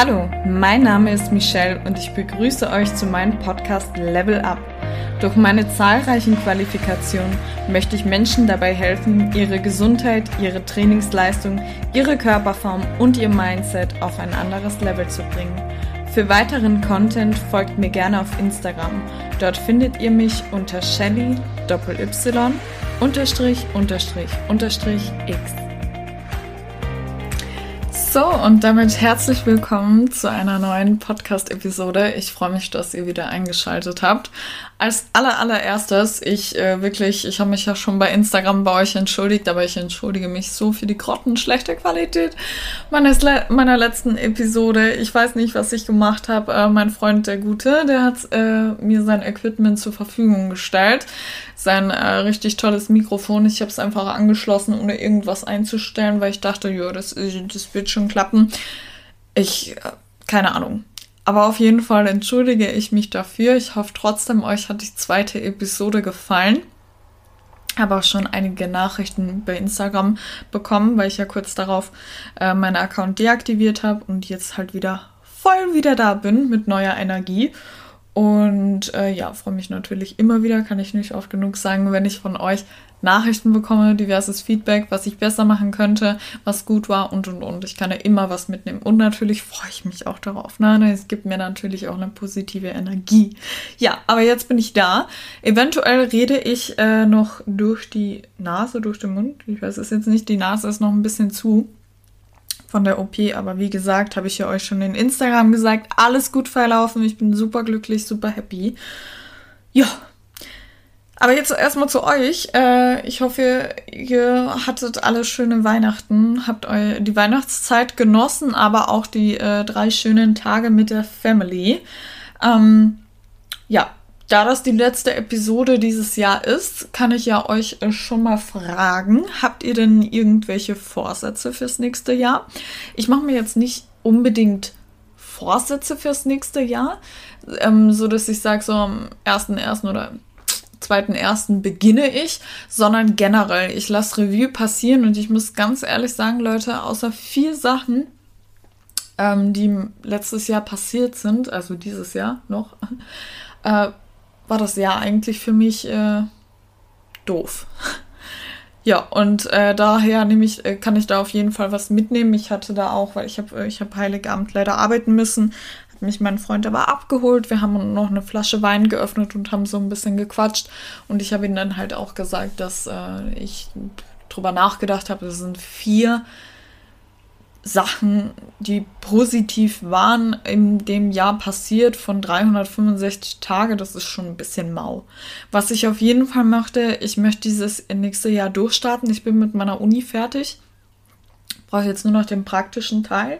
Hallo, mein Name ist Michelle und ich begrüße euch zu meinem Podcast Level Up. Durch meine zahlreichen Qualifikationen möchte ich Menschen dabei helfen, ihre Gesundheit, ihre Trainingsleistung, ihre Körperform und ihr Mindset auf ein anderes Level zu bringen. Für weiteren Content folgt mir gerne auf Instagram. Dort findet ihr mich unter Shelly Y unterstrich unterstrich unterstrich X. So, und damit herzlich willkommen zu einer neuen Podcast-Episode. Ich freue mich, dass ihr wieder eingeschaltet habt. Als aller, allererstes, ich äh, wirklich, ich habe mich ja schon bei Instagram bei euch entschuldigt, aber ich entschuldige mich so für die grottenschlechte Qualität meines Le meiner letzten Episode. Ich weiß nicht, was ich gemacht habe. Äh, mein Freund, der Gute, der hat äh, mir sein Equipment zur Verfügung gestellt. Sein äh, richtig tolles Mikrofon. Ich habe es einfach angeschlossen, ohne irgendwas einzustellen, weil ich dachte, ja, das, das wird schon klappen. Ich, äh, keine Ahnung. Aber auf jeden Fall entschuldige ich mich dafür. Ich hoffe trotzdem, euch hat die zweite Episode gefallen. Habe auch schon einige Nachrichten bei Instagram bekommen, weil ich ja kurz darauf äh, meinen Account deaktiviert habe und jetzt halt wieder voll wieder da bin mit neuer Energie. Und äh, ja, freue mich natürlich immer wieder, kann ich nicht oft genug sagen, wenn ich von euch Nachrichten bekomme, diverses Feedback, was ich besser machen könnte, was gut war und und und. Ich kann ja immer was mitnehmen. Und natürlich freue ich mich auch darauf. Ne? Es gibt mir natürlich auch eine positive Energie. Ja, aber jetzt bin ich da. Eventuell rede ich äh, noch durch die Nase, durch den Mund. Ich weiß es jetzt nicht. Die Nase ist noch ein bisschen zu von der OP, aber wie gesagt, habe ich ja euch schon in Instagram gesagt, alles gut verlaufen. Ich bin super glücklich, super happy. Ja, aber jetzt erstmal zu euch. Äh, ich hoffe, ihr hattet alle schöne Weihnachten, habt die Weihnachtszeit genossen, aber auch die äh, drei schönen Tage mit der Family. Ähm, ja, da das die letzte Episode dieses Jahr ist, kann ich ja euch äh, schon mal fragen, habt ihr denn irgendwelche Vorsätze fürs nächste Jahr? Ich mache mir jetzt nicht unbedingt Vorsätze fürs nächste Jahr, ähm, so dass ich sage, so am 1.1. oder zweiten ersten beginne ich, sondern generell. Ich lasse Revue passieren und ich muss ganz ehrlich sagen, Leute, außer vier Sachen, ähm, die letztes Jahr passiert sind, also dieses Jahr noch, äh, war das Jahr eigentlich für mich äh, doof. Ja, und äh, daher nehme ich, äh, kann ich da auf jeden Fall was mitnehmen. Ich hatte da auch, weil ich habe äh, ich hab Heiligabend leider arbeiten müssen, mich mein Freund aber abgeholt. Wir haben noch eine Flasche Wein geöffnet und haben so ein bisschen gequatscht. Und ich habe ihm dann halt auch gesagt, dass äh, ich drüber nachgedacht habe. Es sind vier Sachen, die positiv waren in dem Jahr passiert von 365 Tage. Das ist schon ein bisschen mau. Was ich auf jeden Fall möchte, ich möchte dieses nächste Jahr durchstarten. Ich bin mit meiner Uni fertig. Brauche jetzt nur noch den praktischen Teil.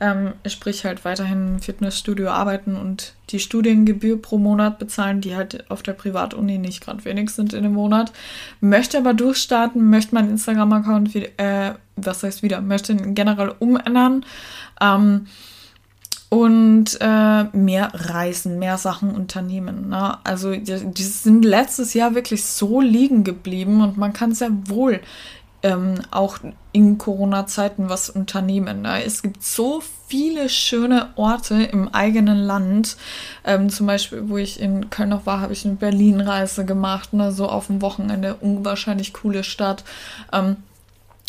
Ähm, sprich halt weiterhin im Fitnessstudio arbeiten und die Studiengebühr pro Monat bezahlen, die halt auf der Privatuni nicht gerade wenig sind in dem Monat. Möchte aber durchstarten, möchte meinen Instagram-Account, äh, was heißt wieder, möchte ihn generell umändern. Ähm, und äh, mehr reisen, mehr Sachen unternehmen. Ne? Also die, die sind letztes Jahr wirklich so liegen geblieben und man kann sehr wohl ähm, auch in Corona-Zeiten was unternehmen. Ne? Es gibt so viele schöne Orte im eigenen Land. Ähm, zum Beispiel, wo ich in Köln noch war, habe ich eine Berlin-Reise gemacht, ne? so auf dem Wochenende. Unwahrscheinlich coole Stadt. Ähm,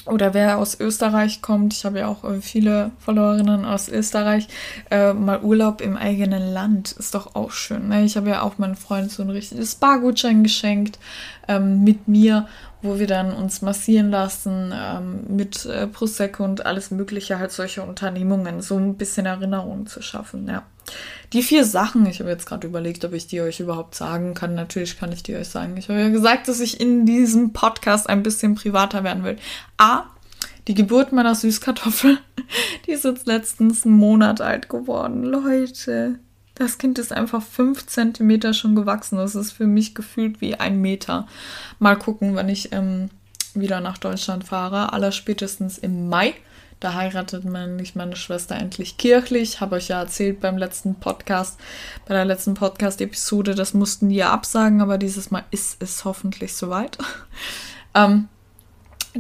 oder wer aus Österreich kommt, ich habe ja auch äh, viele Followerinnen aus Österreich, äh, mal Urlaub im eigenen Land ist doch auch schön. Ne? Ich habe ja auch meinem Freund so ein richtiges Spa-Gutschein geschenkt ähm, mit mir wo wir dann uns massieren lassen ähm, mit äh, Prosecco und alles Mögliche, halt solche Unternehmungen, so ein bisschen Erinnerungen zu schaffen, ja. Die vier Sachen, ich habe jetzt gerade überlegt, ob ich die euch überhaupt sagen kann. Natürlich kann ich die euch sagen. Ich habe ja gesagt, dass ich in diesem Podcast ein bisschen privater werden will. A, die Geburt meiner Süßkartoffel, die ist jetzt letztens einen Monat alt geworden. Leute, das Kind ist einfach fünf Zentimeter schon gewachsen. Das ist für mich gefühlt wie ein Meter. Mal gucken, wenn ich ähm, wieder nach Deutschland fahre. Allerspätestens im Mai. Da heiratet nämlich meine Schwester endlich kirchlich. Habe euch ja erzählt beim letzten Podcast, bei der letzten Podcast-Episode, das mussten die ja absagen, aber dieses Mal ist es hoffentlich soweit. ähm,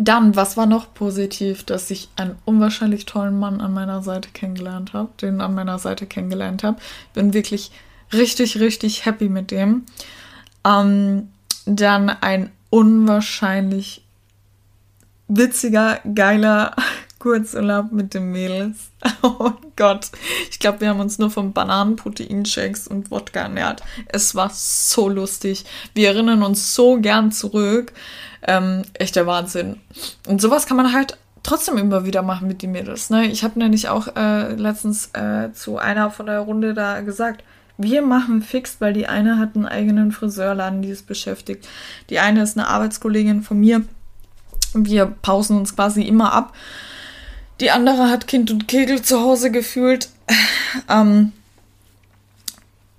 Dann, was war noch positiv, dass ich einen unwahrscheinlich tollen Mann an meiner Seite kennengelernt habe, den an meiner Seite kennengelernt habe. Bin wirklich richtig, richtig happy mit dem. Ähm, dann ein unwahrscheinlich witziger, geiler Kurzurlaub mit den Mädels. Oh Gott. Ich glaube, wir haben uns nur von Bananen, Proteinshakes und Wodka ernährt. Es war so lustig. Wir erinnern uns so gern zurück. Ähm, echt der Wahnsinn. Und sowas kann man halt trotzdem immer wieder machen mit den Mädels. Ne? Ich habe nämlich auch äh, letztens äh, zu einer von der Runde da gesagt, wir machen fix, weil die eine hat einen eigenen Friseurladen, die ist beschäftigt. Die eine ist eine Arbeitskollegin von mir. Wir pausen uns quasi immer ab. Die andere hat Kind und Kegel zu Hause gefühlt. Ähm,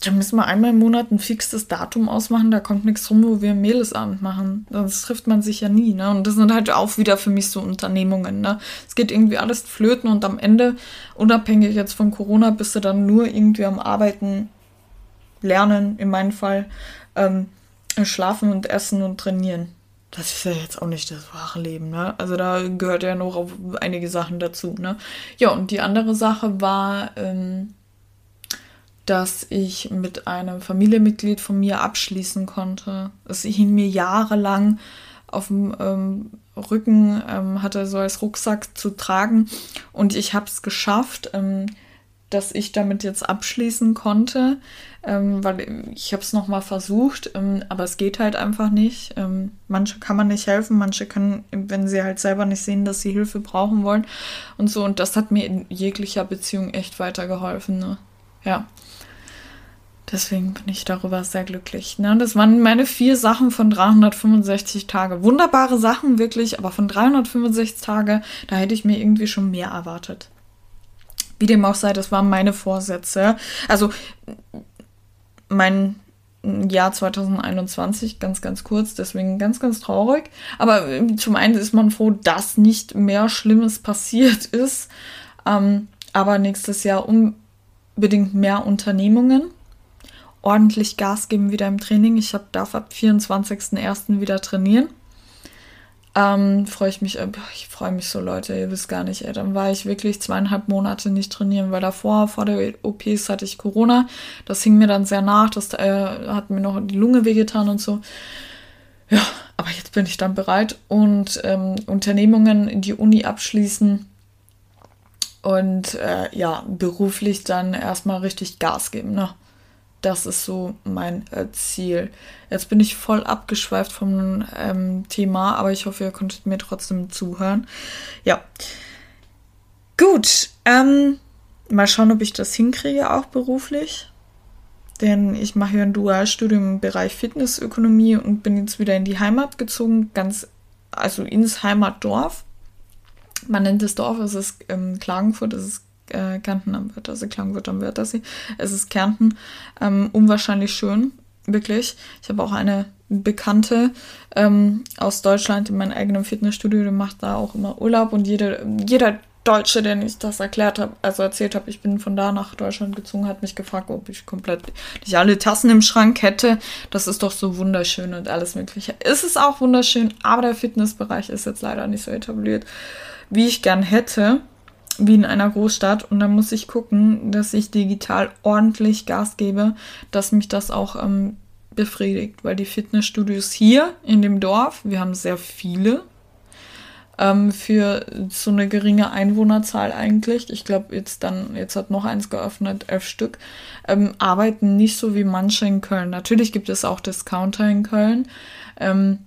da müssen wir einmal im Monat ein fixes Datum ausmachen, da kommt nichts rum, wo wir ein Mädelsabend machen. Sonst trifft man sich ja nie, ne? Und das sind halt auch wieder für mich so Unternehmungen, ne? Es geht irgendwie alles flöten und am Ende, unabhängig jetzt von Corona, bist du dann nur irgendwie am Arbeiten, lernen, in meinem Fall, ähm, schlafen und essen und trainieren. Das ist ja jetzt auch nicht das wahre Leben, ne? Also da gehört ja noch einige Sachen dazu, ne? Ja, und die andere Sache war, ähm, dass ich mit einem Familienmitglied von mir abschließen konnte. Es hing mir jahrelang auf dem ähm, Rücken, ähm, hatte so als Rucksack zu tragen und ich habe es geschafft, ähm, dass ich damit jetzt abschließen konnte, ähm, weil ich habe es nochmal versucht, ähm, aber es geht halt einfach nicht. Ähm, manche kann man nicht helfen, manche können, wenn sie halt selber nicht sehen, dass sie Hilfe brauchen wollen und so. Und das hat mir in jeglicher Beziehung echt weitergeholfen. Ne? Ja. Deswegen bin ich darüber sehr glücklich. Ne? Das waren meine vier Sachen von 365 Tage. Wunderbare Sachen, wirklich, aber von 365 Tage, da hätte ich mir irgendwie schon mehr erwartet. Wie dem auch sei, das waren meine Vorsätze. Also mein Jahr 2021, ganz, ganz kurz, deswegen ganz, ganz traurig. Aber zum einen ist man froh, dass nicht mehr Schlimmes passiert ist. Ähm, aber nächstes Jahr unbedingt mehr Unternehmungen ordentlich Gas geben wieder im Training. Ich hab, darf ab 24.01. wieder trainieren. Ähm, freue ich mich, äh, ich freue mich so, Leute, ihr wisst gar nicht, ey. Dann war ich wirklich zweieinhalb Monate nicht trainieren, weil davor, vor der OPs hatte ich Corona. Das hing mir dann sehr nach, das äh, hat mir noch die Lunge wehgetan und so. Ja, aber jetzt bin ich dann bereit und ähm, Unternehmungen in die Uni abschließen und äh, ja, beruflich dann erstmal richtig Gas geben, ne? Das ist so mein äh, Ziel. Jetzt bin ich voll abgeschweift vom ähm, Thema, aber ich hoffe, ihr konntet mir trotzdem zuhören. Ja. Gut. Ähm, mal schauen, ob ich das hinkriege, auch beruflich. Denn ich mache ja ein Dualstudium im Bereich Fitnessökonomie und bin jetzt wieder in die Heimat gezogen, ganz, also ins Heimatdorf. Man nennt das Dorf, es ist ähm, Klagenfurt, es ist äh, Kärnten am Wörthersee, Klagenfurt am Wörthersee. Es ist Kärnten. Ähm, unwahrscheinlich schön, wirklich. Ich habe auch eine Bekannte ähm, aus Deutschland in meinem eigenen Fitnessstudio, die macht da auch immer Urlaub und jede, jeder Deutsche, den ich das erklärt habe, also erzählt habe, ich bin von da nach Deutschland gezogen, hat mich gefragt, ob ich komplett nicht alle Tassen im Schrank hätte. Das ist doch so wunderschön und alles Mögliche. Ist es auch wunderschön, aber der Fitnessbereich ist jetzt leider nicht so etabliert, wie ich gern hätte wie in einer Großstadt. Und dann muss ich gucken, dass ich digital ordentlich Gas gebe, dass mich das auch ähm, befriedigt, weil die Fitnessstudios hier in dem Dorf, wir haben sehr viele, ähm, für so eine geringe Einwohnerzahl eigentlich, ich glaube jetzt dann, jetzt hat noch eins geöffnet, elf Stück, ähm, arbeiten nicht so wie manche in Köln. Natürlich gibt es auch Discounter in Köln, ähm,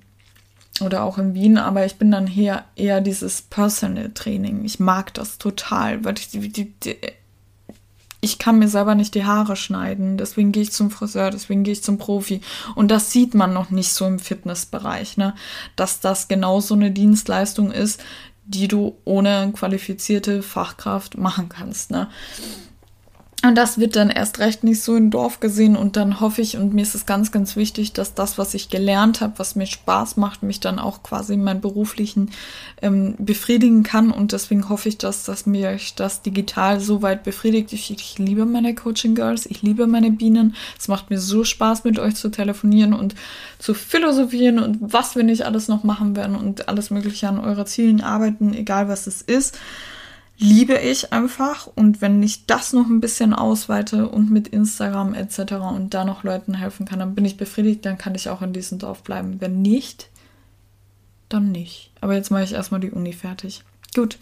oder auch in Wien, aber ich bin dann hier eher dieses Personal Training. Ich mag das total, weil ich, die, die, die, ich kann mir selber nicht die Haare schneiden, deswegen gehe ich zum Friseur, deswegen gehe ich zum Profi. Und das sieht man noch nicht so im Fitnessbereich, ne? Dass das genau so eine Dienstleistung ist, die du ohne qualifizierte Fachkraft machen kannst, ne? Und das wird dann erst recht nicht so im Dorf gesehen. Und dann hoffe ich, und mir ist es ganz, ganz wichtig, dass das, was ich gelernt habe, was mir Spaß macht, mich dann auch quasi in meinem beruflichen ähm, befriedigen kann. Und deswegen hoffe ich, dass, dass mir das digital so weit befriedigt. Ich, ich liebe meine Coaching Girls, ich liebe meine Bienen. Es macht mir so Spaß, mit euch zu telefonieren und zu philosophieren und was wir nicht alles noch machen werden und alles Mögliche an eurer Zielen arbeiten, egal was es ist liebe ich einfach. Und wenn ich das noch ein bisschen ausweite und mit Instagram etc. und da noch Leuten helfen kann, dann bin ich befriedigt, dann kann ich auch in diesem Dorf bleiben. Wenn nicht, dann nicht. Aber jetzt mache ich erstmal die Uni fertig. Gut.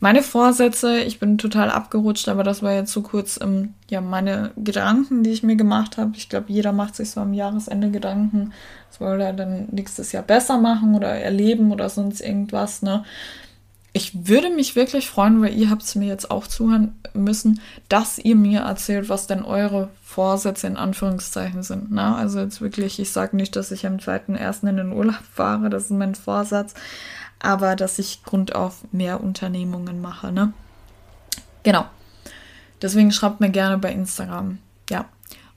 Meine Vorsätze, ich bin total abgerutscht, aber das war jetzt so kurz ähm, ja, meine Gedanken, die ich mir gemacht habe. Ich glaube, jeder macht sich so am Jahresende Gedanken, was soll er dann nächstes Jahr besser machen oder erleben oder sonst irgendwas. Ne? Ich würde mich wirklich freuen, weil ihr habt es mir jetzt auch zuhören müssen, dass ihr mir erzählt, was denn eure Vorsätze in Anführungszeichen sind. Ne? Also jetzt wirklich, ich sage nicht, dass ich am 2.1. in den Urlaub fahre, das ist mein Vorsatz, aber dass ich Grund auf mehr Unternehmungen mache. Ne? Genau. Deswegen schreibt mir gerne bei Instagram. Ja.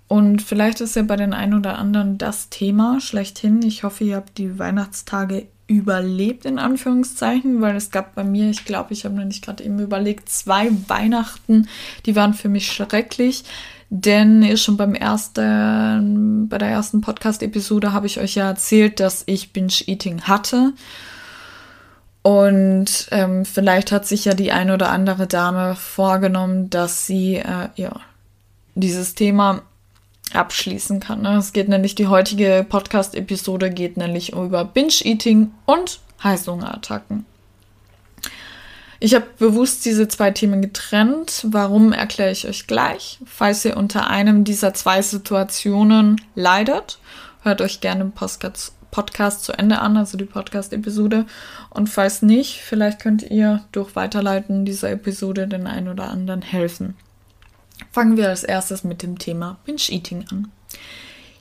Und vielleicht ist ja bei den einen oder anderen das Thema schlechthin. Ich hoffe, ihr habt die Weihnachtstage überlebt, in Anführungszeichen, weil es gab bei mir, ich glaube, ich habe mir nicht gerade eben überlegt, zwei Weihnachten, die waren für mich schrecklich. Denn schon beim ersten, bei der ersten Podcast-Episode habe ich euch ja erzählt, dass ich Binge-Eating hatte. Und ähm, vielleicht hat sich ja die eine oder andere Dame vorgenommen, dass sie äh, ja dieses Thema abschließen kann. Ne? Es geht nämlich, die heutige Podcast-Episode geht nämlich über Binge-Eating und Heißhungerattacken. Ich habe bewusst diese zwei Themen getrennt. Warum erkläre ich euch gleich. Falls ihr unter einem dieser zwei Situationen leidet, hört euch gerne den Podcast, Podcast zu Ende an, also die Podcast-Episode. Und falls nicht, vielleicht könnt ihr durch Weiterleiten dieser Episode den einen oder anderen helfen. Fangen wir als erstes mit dem Thema Binge-Eating an.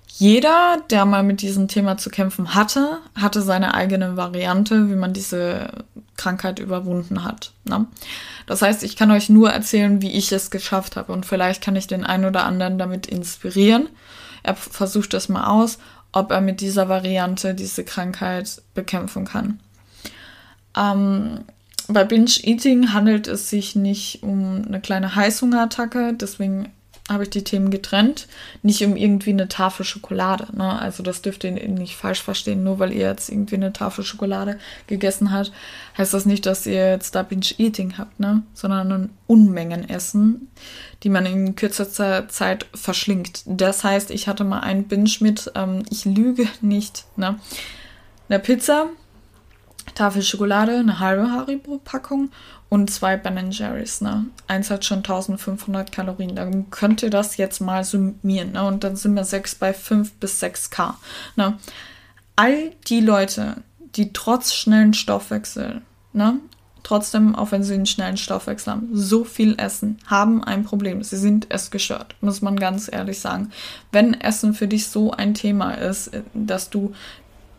Jeder, der mal mit diesem Thema zu kämpfen hatte, hatte seine eigene Variante, wie man diese Krankheit überwunden hat. Ne? Das heißt, ich kann euch nur erzählen, wie ich es geschafft habe und vielleicht kann ich den einen oder anderen damit inspirieren. Er versucht das mal aus, ob er mit dieser Variante diese Krankheit bekämpfen kann. Ähm, bei Binge Eating handelt es sich nicht um eine kleine Heißhungerattacke, deswegen habe ich die Themen getrennt. Nicht um irgendwie eine Tafel Schokolade. Ne? Also das dürft ihr nicht falsch verstehen. Nur weil ihr jetzt irgendwie eine Tafel Schokolade gegessen habt, heißt das nicht, dass ihr jetzt da Binge-Eating habt, ne? sondern ein Unmengenessen, die man in kürzester Zeit verschlingt. Das heißt, ich hatte mal einen Binge mit, ähm, ich lüge nicht, ne? Eine Pizza, Tafel Schokolade, eine halbe Haribo-Packung und zwei Ben Jerry's. Ne? Eins hat schon 1500 Kalorien. Dann könnt ihr das jetzt mal summieren. Ne? Und dann sind wir 6 bei 5 bis 6K. Ne? All die Leute, die trotz schnellen Stoffwechsel, ne, trotzdem, auch wenn sie einen schnellen Stoffwechsel haben, so viel essen, haben ein Problem. Sie sind es gestört, muss man ganz ehrlich sagen. Wenn Essen für dich so ein Thema ist, dass du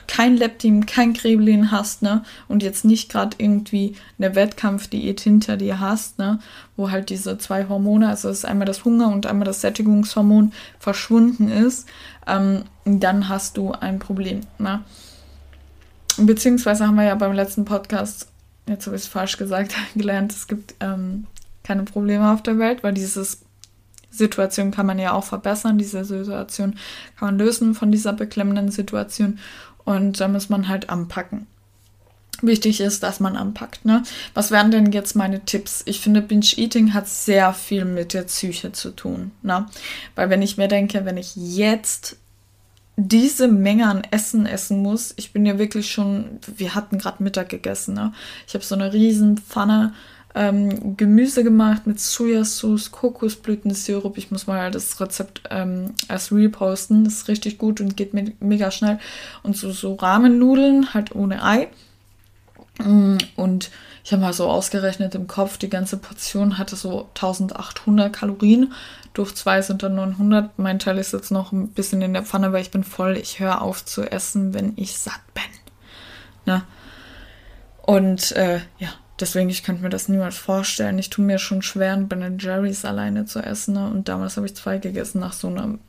kein Leptin, kein Krebelin hast, ne, und jetzt nicht gerade irgendwie eine Wettkampfdiät hinter dir hast, ne, wo halt diese zwei Hormone, also ist einmal das Hunger und einmal das Sättigungshormon verschwunden ist, ähm, dann hast du ein Problem, ne. Beziehungsweise haben wir ja beim letzten Podcast, jetzt habe ich es falsch gesagt, gelernt, es gibt ähm, keine Probleme auf der Welt, weil dieses Situation kann man ja auch verbessern. Diese Situation kann man lösen von dieser beklemmenden Situation. Und da muss man halt anpacken. Wichtig ist, dass man anpackt. Ne? Was wären denn jetzt meine Tipps? Ich finde, Binge-Eating hat sehr viel mit der Psyche zu tun. Ne? Weil wenn ich mir denke, wenn ich jetzt diese Menge an Essen essen muss, ich bin ja wirklich schon, wir hatten gerade Mittag gegessen, ne? Ich habe so eine riesen Pfanne ähm, Gemüse gemacht mit Sojasauce, Kokosblütensirup. Ich muss mal das Rezept ähm, als Reel posten. Das ist richtig gut und geht me mega schnell. Und so, so Rahmennudeln, halt ohne Ei. Mm, und ich habe mal so ausgerechnet im Kopf, die ganze Portion hatte so 1800 Kalorien. Durch zwei sind dann 900. Mein Teil ist jetzt noch ein bisschen in der Pfanne, weil ich bin voll. Ich höre auf zu essen, wenn ich satt bin. Ne? Und äh, ja, deswegen, ich könnte mir das niemals vorstellen. Ich tue mir schon schwer, ein Ben Jerry's alleine zu essen. Ne? Und damals habe ich zwei gegessen nach so einem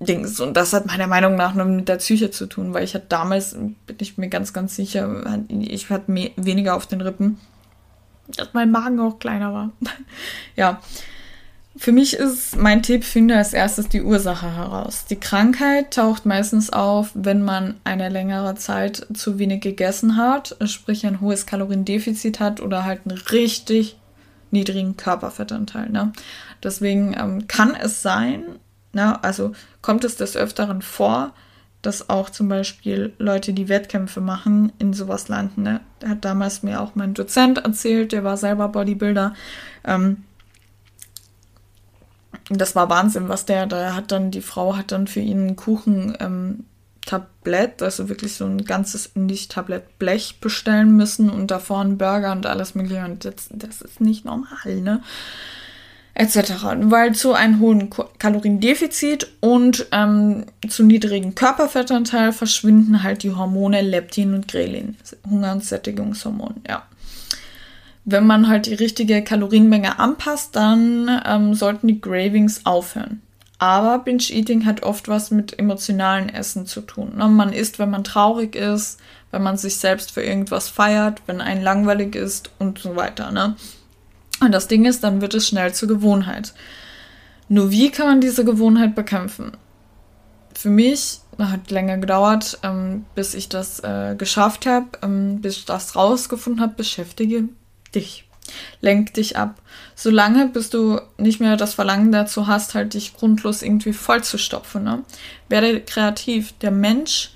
Dings. Und das hat meiner Meinung nach nur mit der Psyche zu tun, weil ich hatte damals, bin ich mir ganz, ganz sicher, ich hatte mehr, weniger auf den Rippen, dass mein Magen auch kleiner war. ja. Für mich ist mein Tipp, finde als erstes die Ursache heraus. Die Krankheit taucht meistens auf, wenn man eine längere Zeit zu wenig gegessen hat, sprich ein hohes Kaloriendefizit hat oder halt einen richtig niedrigen Körperfettanteil. Ne? Deswegen ähm, kann es sein, Ne? Also kommt es des Öfteren vor, dass auch zum Beispiel Leute, die Wettkämpfe machen, in sowas landen. Ne? Hat damals mir auch mein Dozent erzählt, der war selber Bodybuilder. Ähm, das war Wahnsinn, was der, da hat dann, die Frau hat dann für ihn ein Kuchen ähm, also wirklich so ein ganzes nicht-Tablett Blech bestellen müssen und davor ein Burger und alles mögliche. Und das, das ist nicht normal, ne? etc. Weil zu einem hohen Kaloriendefizit und ähm, zu niedrigen Körperfettanteil verschwinden halt die Hormone Leptin und Grelin, Hunger- und Sättigungshormon, ja. Wenn man halt die richtige Kalorienmenge anpasst, dann ähm, sollten die Gravings aufhören. Aber Binge-Eating hat oft was mit emotionalen Essen zu tun. Ne? Man isst, wenn man traurig ist, wenn man sich selbst für irgendwas feiert, wenn ein langweilig ist und so weiter. Ne? Und das Ding ist, dann wird es schnell zur Gewohnheit. Nur wie kann man diese Gewohnheit bekämpfen? Für mich hat länger gedauert, ähm, bis ich das äh, geschafft habe, ähm, bis ich das rausgefunden habe, beschäftige dich. Lenk dich ab. Solange, bis du nicht mehr das Verlangen dazu hast, halt dich grundlos irgendwie vollzustopfen. Ne? Werde kreativ. Der Mensch,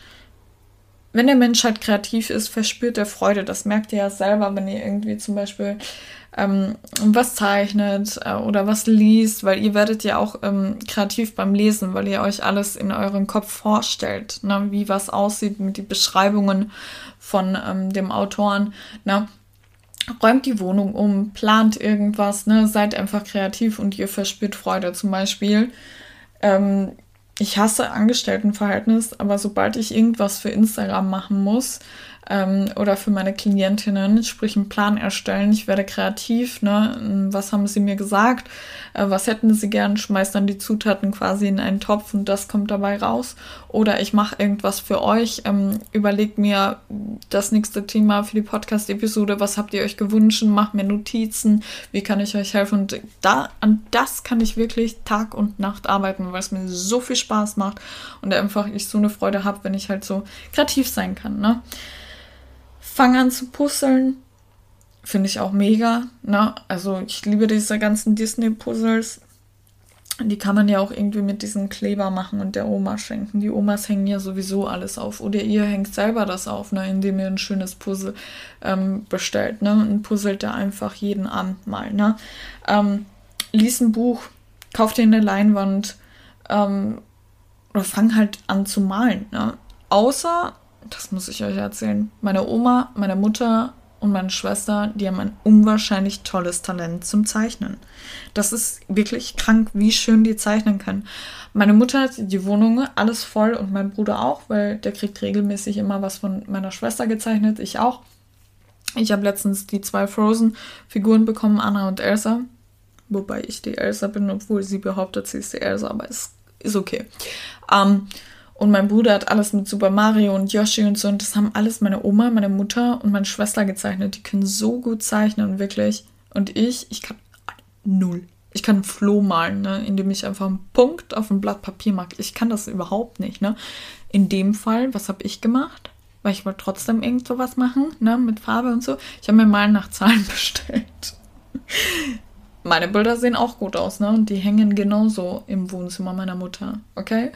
wenn der Mensch halt kreativ ist, verspürt er Freude. Das merkt ihr ja selber, wenn ihr irgendwie zum Beispiel ähm, was zeichnet äh, oder was liest, weil ihr werdet ja auch ähm, kreativ beim Lesen, weil ihr euch alles in eurem Kopf vorstellt, ne? wie was aussieht mit den Beschreibungen von ähm, dem Autoren. Ne? Räumt die Wohnung um, plant irgendwas, ne? seid einfach kreativ und ihr verspürt Freude. Zum Beispiel, ähm, ich hasse Angestelltenverhältnis, aber sobald ich irgendwas für Instagram machen muss, ähm, oder für meine Klientinnen, sprich einen Plan erstellen. Ich werde kreativ, ne? Was haben sie mir gesagt? Äh, was hätten sie gern? Schmeiß dann die Zutaten quasi in einen Topf und das kommt dabei raus. Oder ich mache irgendwas für euch, ähm, überlegt mir das nächste Thema für die Podcast-Episode. Was habt ihr euch gewünscht? Macht mir Notizen. Wie kann ich euch helfen? Und da, an das kann ich wirklich Tag und Nacht arbeiten, weil es mir so viel Spaß macht und einfach ich so eine Freude habe, wenn ich halt so kreativ sein kann, ne? Fang an zu puzzeln. Finde ich auch mega. Ne? Also ich liebe diese ganzen Disney-Puzzles. Die kann man ja auch irgendwie mit diesem Kleber machen und der Oma schenken. Die Omas hängen ja sowieso alles auf. Oder ihr hängt selber das auf, ne? indem ihr ein schönes Puzzle ähm, bestellt. Ne? Und puzzelt da einfach jeden Abend mal. Ne? Ähm, lies ein Buch, kauf dir eine Leinwand ähm, oder fang halt an zu malen. Ne? Außer das muss ich euch erzählen. Meine Oma, meine Mutter und meine Schwester, die haben ein unwahrscheinlich tolles Talent zum Zeichnen. Das ist wirklich krank, wie schön die zeichnen können. Meine Mutter hat die Wohnung alles voll und mein Bruder auch, weil der kriegt regelmäßig immer was von meiner Schwester gezeichnet, ich auch. Ich habe letztens die zwei Frozen-Figuren bekommen, Anna und Elsa. Wobei ich die Elsa bin, obwohl sie behauptet, sie ist die Elsa, aber es ist okay. Ähm, und mein Bruder hat alles mit Super Mario und Yoshi und so. Und das haben alles meine Oma, meine Mutter und meine Schwester gezeichnet. Die können so gut zeichnen, wirklich. Und ich, ich kann null. Ich kann einen Floh malen, ne, indem ich einfach einen Punkt auf ein Blatt Papier mache. Ich kann das überhaupt nicht. Ne? In dem Fall, was habe ich gemacht? Weil ich wollte trotzdem irgend sowas machen, ne, mit Farbe und so. Ich habe mir Malen nach Zahlen bestellt. Meine Bilder sehen auch gut aus, ne? Und die hängen genauso im Wohnzimmer meiner Mutter, okay?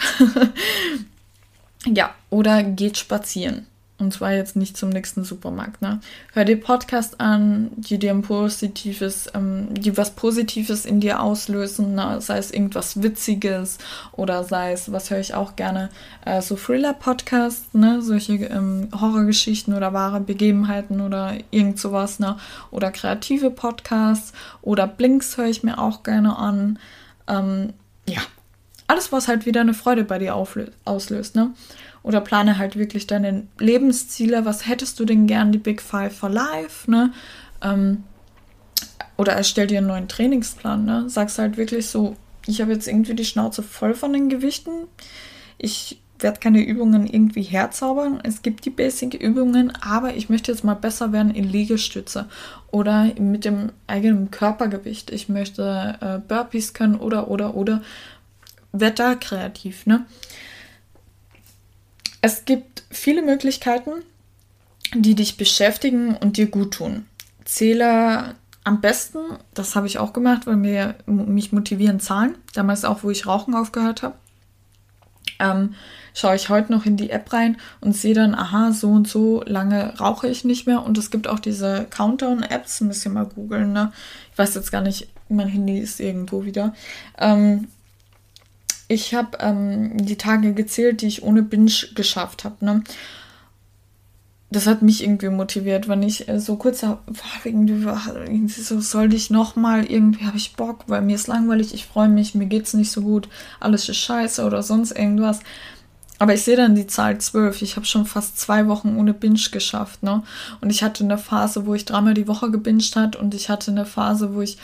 ja, oder geht spazieren. Und zwar jetzt nicht zum nächsten Supermarkt, ne? Hör dir Podcast an, die dir ein positives, ähm, die was Positives in dir auslösen, ne? sei es irgendwas Witziges oder sei es, was höre ich auch gerne, äh, so Thriller-Podcasts, ne? Solche ähm, Horrorgeschichten oder wahre Begebenheiten oder irgend sowas, ne? Oder kreative Podcasts oder Blinks höre ich mir auch gerne an. Ähm, ja, alles, was halt wieder eine Freude bei dir auslöst, ne? Oder plane halt wirklich deine Lebensziele. Was hättest du denn gern, die Big Five for Life, ne? Ähm, oder erstell dir einen neuen Trainingsplan, ne? Sagst halt wirklich so, ich habe jetzt irgendwie die Schnauze voll von den Gewichten. Ich werde keine Übungen irgendwie herzaubern. Es gibt die Basic-Übungen, aber ich möchte jetzt mal besser werden in Liegestütze oder mit dem eigenen Körpergewicht. Ich möchte äh, Burpees können oder, oder, oder. Da kreativ, ne? Es gibt viele Möglichkeiten, die dich beschäftigen und dir gut tun. Zähle am besten, das habe ich auch gemacht, weil mir, mich motivieren Zahlen. Damals auch, wo ich Rauchen aufgehört habe. Ähm, schaue ich heute noch in die App rein und sehe dann, aha, so und so lange rauche ich nicht mehr. Und es gibt auch diese Countdown-Apps, müsst ihr mal googeln, ne? Ich weiß jetzt gar nicht, mein Handy ist irgendwo wieder. Ähm, ich habe ähm, die Tage gezählt, die ich ohne Binge geschafft habe, ne? das hat mich irgendwie motiviert, wenn ich äh, so kurz irgendwie so soll ich noch mal irgendwie habe ich Bock, weil mir ist langweilig, ich freue mich, mir geht's nicht so gut, alles ist scheiße oder sonst irgendwas. Aber ich sehe dann die Zahl 12. Ich habe schon fast zwei Wochen ohne Binge geschafft, ne? Und ich hatte eine Phase, wo ich dreimal die Woche gebinged hat und ich hatte eine Phase, wo ich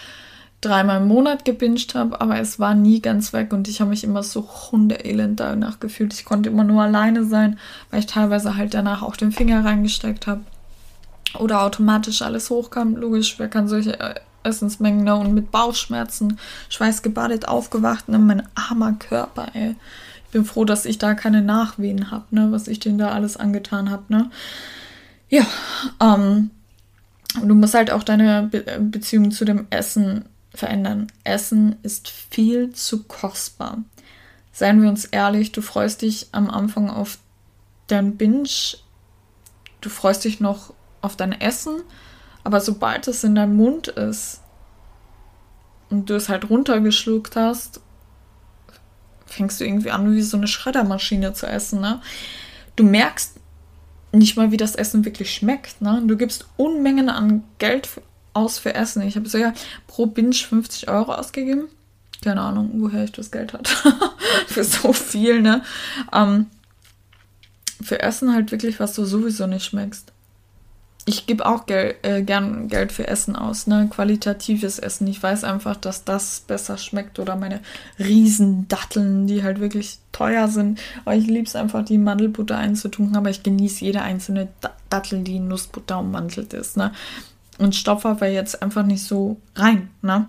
dreimal im Monat gebinged habe, aber es war nie ganz weg und ich habe mich immer so hundeelend danach gefühlt. Ich konnte immer nur alleine sein, weil ich teilweise halt danach auch den Finger reingesteckt habe. Oder automatisch alles hochkam. Logisch, wer kann solche äh, Essensmengen ne? und mit Bauchschmerzen, schweißgebadet aufgewacht, ne? mein armer Körper, ey. Ich bin froh, dass ich da keine Nachwehen habe, ne? was ich denen da alles angetan habe. Ne? Ja, ähm, du musst halt auch deine Be Beziehung zu dem Essen verändern. Essen ist viel zu kostbar. Seien wir uns ehrlich, du freust dich am Anfang auf dein Binge, du freust dich noch auf dein Essen, aber sobald es in deinem Mund ist und du es halt runtergeschluckt hast, fängst du irgendwie an, wie so eine Schreddermaschine zu essen. Ne? Du merkst nicht mal, wie das Essen wirklich schmeckt. Ne? Du gibst Unmengen an Geld aus für Essen. Ich habe sogar pro Binge 50 Euro ausgegeben. Keine Ahnung, woher ich das Geld hatte. für so viel, ne? Ähm, für Essen halt wirklich, was du sowieso nicht schmeckst. Ich gebe auch Gel äh, gern Geld für Essen aus, ne? Qualitatives Essen. Ich weiß einfach, dass das besser schmeckt. Oder meine Riesendatteln, die halt wirklich teuer sind. Aber ich liebe es einfach, die Mandelbutter einzutunken. Aber ich genieße jede einzelne Dattel, die in Nussbutter ummantelt ist, ne? Und Stopfer wäre jetzt einfach nicht so rein, ne?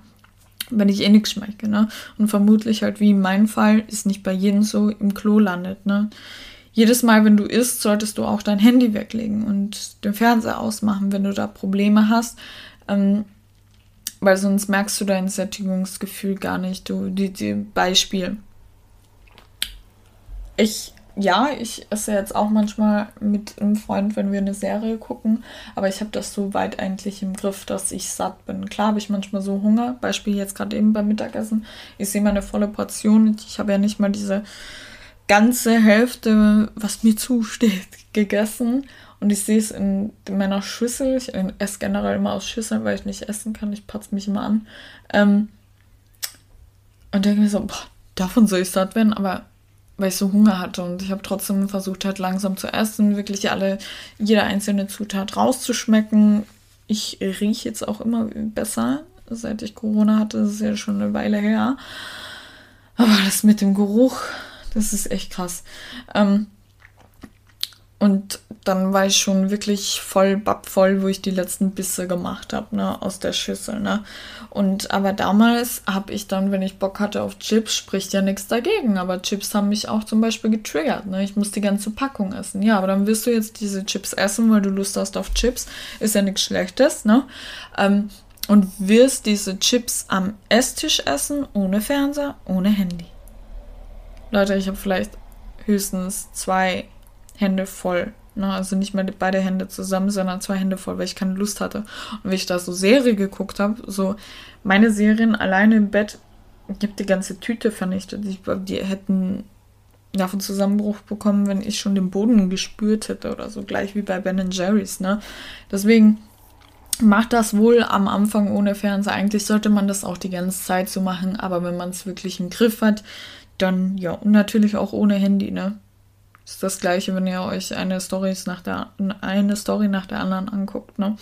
Wenn ich eh nichts schmecke, ne? Und vermutlich halt wie in meinem Fall ist nicht bei jedem so im Klo landet, ne? Jedes Mal, wenn du isst, solltest du auch dein Handy weglegen und den Fernseher ausmachen, wenn du da Probleme hast. Ähm, weil sonst merkst du dein Sättigungsgefühl gar nicht. Du, die, die Beispiel. Ich ja, ich esse jetzt auch manchmal mit einem Freund, wenn wir eine Serie gucken, aber ich habe das so weit eigentlich im Griff, dass ich satt bin. Klar habe ich manchmal so Hunger, Beispiel jetzt gerade eben beim Mittagessen. Ich sehe meine volle Portion. Ich habe ja nicht mal diese ganze Hälfte, was mir zusteht, gegessen. Und ich sehe es in, meiner Schüssel. Ich esse generell immer aus Schüsseln, weil ich nicht essen kann. Ich patze mich immer an. Ähm, und denke mir so, boah, davon soll ich satt werden, aber weil ich so Hunger hatte und ich habe trotzdem versucht halt langsam zu essen, wirklich alle, jede einzelne Zutat rauszuschmecken. Ich rieche jetzt auch immer besser, seit ich Corona hatte, das ist ja schon eine Weile her. Aber das mit dem Geruch, das ist echt krass. Ähm, und dann war ich schon wirklich voll bappvoll, wo ich die letzten Bisse gemacht habe, ne, aus der Schüssel, ne. Und aber damals habe ich dann, wenn ich Bock hatte auf Chips, spricht ja nichts dagegen. Aber Chips haben mich auch zum Beispiel getriggert, ne. Ich muss die ganze Packung essen. Ja, aber dann wirst du jetzt diese Chips essen, weil du Lust hast auf Chips. Ist ja nichts Schlechtes, ne. Ähm, und wirst diese Chips am Esstisch essen, ohne Fernseher, ohne Handy. Leute, ich habe vielleicht höchstens zwei Hände voll. Ne? Also nicht mehr beide Hände zusammen, sondern zwei Hände voll, weil ich keine Lust hatte. Und wie ich da so Serie geguckt habe, so meine Serien alleine im Bett, ich habe die ganze Tüte vernichtet. Die, die hätten ja von Zusammenbruch bekommen, wenn ich schon den Boden gespürt hätte oder so, gleich wie bei Ben Jerry's, ne? Deswegen macht das wohl am Anfang ohne Fernseher. Eigentlich sollte man das auch die ganze Zeit so machen, aber wenn man es wirklich im Griff hat, dann ja, und natürlich auch ohne Handy, ne? Ist das gleiche, wenn ihr euch eine Story nach der, eine Story nach der anderen anguckt, ne?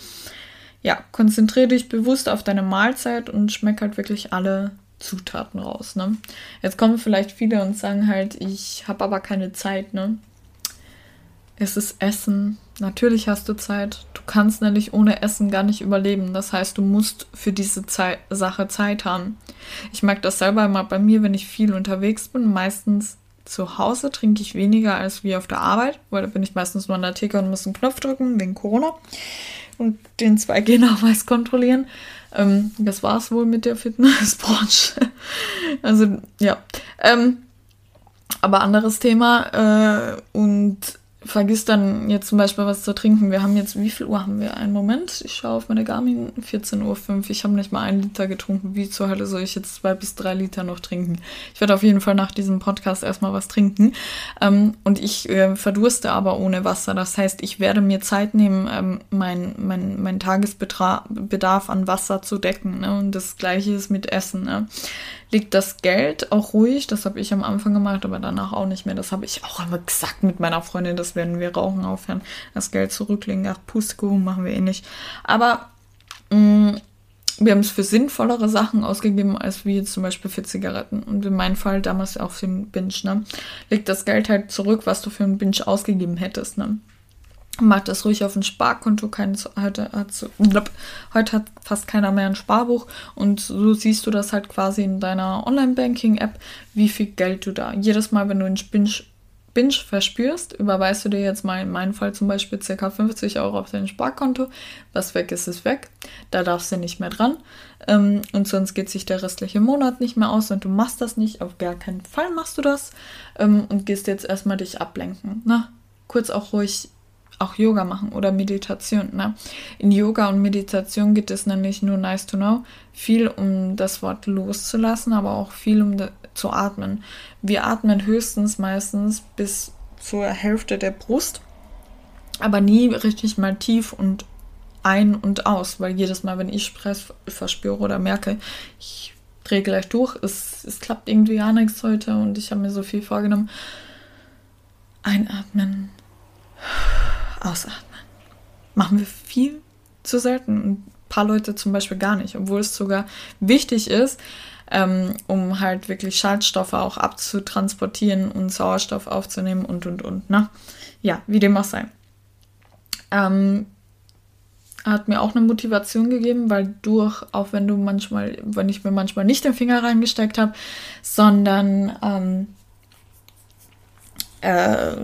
ja, konzentriere dich bewusst auf deine Mahlzeit und schmeck halt wirklich alle Zutaten raus. Ne? Jetzt kommen vielleicht viele und sagen halt, ich habe aber keine Zeit. Ne? Es ist Essen. Natürlich hast du Zeit. Du kannst nämlich ohne Essen gar nicht überleben. Das heißt, du musst für diese Zeit, Sache Zeit haben. Ich merke das selber immer bei mir, wenn ich viel unterwegs bin. Meistens zu Hause trinke ich weniger als wie auf der Arbeit, weil da bin ich meistens nur an der Theke und muss einen Knopf drücken wegen Corona und den 2G-Nachweis kontrollieren. Ähm, das es wohl mit der Fitnessbranche. also ja. Ähm, aber anderes Thema. Äh, und vergiss dann jetzt zum Beispiel was zu trinken. Wir haben jetzt, wie viel Uhr haben wir? Einen Moment, ich schaue auf meine Garmin, 14.05 Uhr. Ich habe nicht mal einen Liter getrunken. Wie zur Hölle soll ich jetzt zwei bis drei Liter noch trinken? Ich werde auf jeden Fall nach diesem Podcast erstmal was trinken. Ähm, und ich äh, verdurste aber ohne Wasser. Das heißt, ich werde mir Zeit nehmen, ähm, mein, mein, mein Tagesbedarf an Wasser zu decken. Ne? Und das gleiche ist mit Essen. Ne? liegt das Geld auch ruhig. Das habe ich am Anfang gemacht, aber danach auch nicht mehr. Das habe ich auch immer gesagt mit meiner Freundin, das werden wir rauchen aufhören. Das Geld zurücklegen. Ach, Pustekuchen machen wir eh nicht. Aber mh, mm, wir haben es für sinnvollere Sachen ausgegeben, als wie zum Beispiel für Zigaretten. Und in meinem Fall damals auch für den Binge, ne? Legt das Geld halt zurück, was du für einen Binge ausgegeben hättest, ne? Macht das ruhig auf ein Sparkonto. Kein, heute, hat, heute hat fast keiner mehr ein Sparbuch und so siehst du das halt quasi in deiner Online-Banking-App, wie viel Geld du da. Jedes Mal, wenn du einen Binge, Binge verspürst, überweist du dir jetzt mal in meinem Fall zum Beispiel ca. 50 Euro auf dein Sparkonto. Was weg ist, ist weg. Da darfst du nicht mehr dran. Ähm, und sonst geht sich der restliche Monat nicht mehr aus und du machst das nicht. Auf gar keinen Fall machst du das. Ähm, und gehst jetzt erstmal dich ablenken. Na, kurz auch ruhig auch Yoga machen oder Meditation. Ne? In Yoga und Meditation geht es nämlich nur nice to know, viel um das Wort loszulassen, aber auch viel um zu atmen. Wir atmen höchstens meistens bis zur Hälfte der Brust, aber nie richtig mal tief und ein und aus, weil jedes Mal, wenn ich Stress verspüre oder merke, ich drehe gleich durch, es, es klappt irgendwie gar nichts heute und ich habe mir so viel vorgenommen. Einatmen ausatmen. Machen wir viel zu selten. ein paar Leute zum Beispiel gar nicht, obwohl es sogar wichtig ist, ähm, um halt wirklich Schadstoffe auch abzutransportieren und Sauerstoff aufzunehmen und und und. Ne? Ja, wie dem auch sei. Ähm, hat mir auch eine Motivation gegeben, weil durch, auch wenn du manchmal, wenn ich mir manchmal nicht den Finger reingesteckt habe, sondern ähm, äh,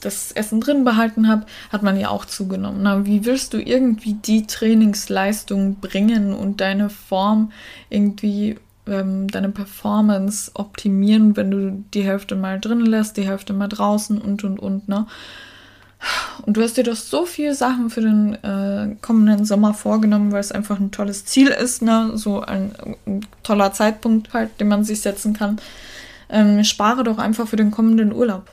das Essen drin behalten habe, hat man ja auch zugenommen. Na, wie willst du irgendwie die Trainingsleistung bringen und deine Form irgendwie, ähm, deine Performance optimieren, wenn du die Hälfte mal drin lässt, die Hälfte mal draußen und und und, ne? Und du hast dir doch so viele Sachen für den äh, kommenden Sommer vorgenommen, weil es einfach ein tolles Ziel ist, ne? So ein, ein toller Zeitpunkt halt, den man sich setzen kann. Ähm, spare doch einfach für den kommenden Urlaub.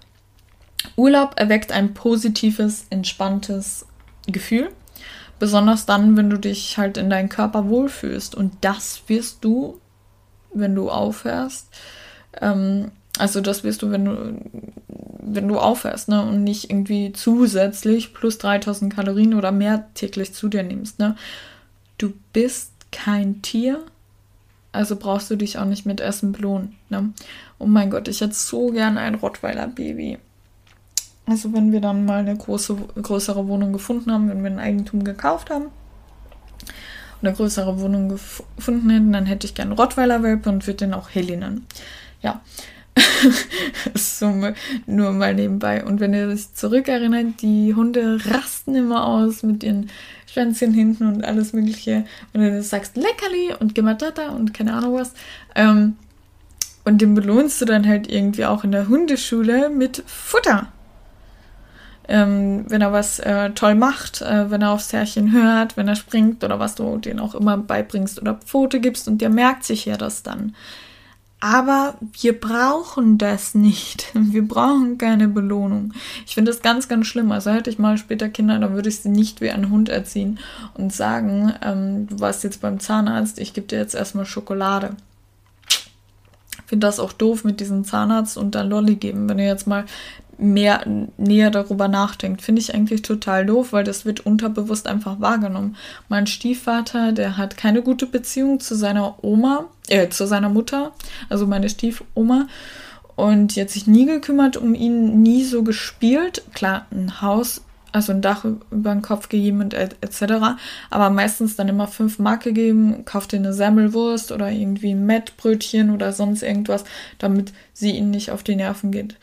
Urlaub erweckt ein positives, entspanntes Gefühl. Besonders dann, wenn du dich halt in deinem Körper wohlfühlst. Und das wirst du, wenn du aufhörst. Ähm, also das wirst du, wenn du, wenn du aufhörst, ne? Und nicht irgendwie zusätzlich plus 3000 Kalorien oder mehr täglich zu dir nimmst, ne? Du bist kein Tier, also brauchst du dich auch nicht mit Essen belohnen, ne? Oh mein Gott, ich hätte so gern ein Rottweiler-Baby. Also wenn wir dann mal eine große, größere Wohnung gefunden haben, wenn wir ein Eigentum gekauft haben und eine größere Wohnung gefunden hätten, dann hätte ich gerne Rottweiler Welpe und würde den auch Heli nennen. Ja. so nur mal nebenbei. Und wenn ihr euch zurückerinnert, die Hunde rasten immer aus mit ihren Schwänzchen hinten und alles Mögliche. Und du sagst Leckerli und Gematata und keine Ahnung was. Ähm, und den belohnst du dann halt irgendwie auch in der Hundeschule mit Futter ähm, wenn er was äh, toll macht, äh, wenn er aufs Härchen hört, wenn er springt oder was du den auch immer beibringst oder Pfote gibst und der merkt sich ja das dann. Aber wir brauchen das nicht. Wir brauchen keine Belohnung. Ich finde das ganz, ganz schlimm. Also hätte ich mal später Kinder, dann würde ich sie nicht wie einen Hund erziehen und sagen, ähm, du warst jetzt beim Zahnarzt, ich gebe dir jetzt erstmal Schokolade. Ich finde das auch doof mit diesem Zahnarzt und dann Lolli geben. Wenn du jetzt mal mehr näher darüber nachdenkt. Finde ich eigentlich total doof, weil das wird unterbewusst einfach wahrgenommen. Mein Stiefvater, der hat keine gute Beziehung zu seiner Oma, äh, zu seiner Mutter, also meine Stiefoma. Und jetzt sich nie gekümmert um ihn, nie so gespielt. Klar, ein Haus, also ein Dach über den Kopf gegeben und etc. Aber meistens dann immer fünf Mark gegeben, kauft dir eine Semmelwurst oder irgendwie ein Mettbrötchen oder sonst irgendwas, damit sie ihn nicht auf die Nerven geht.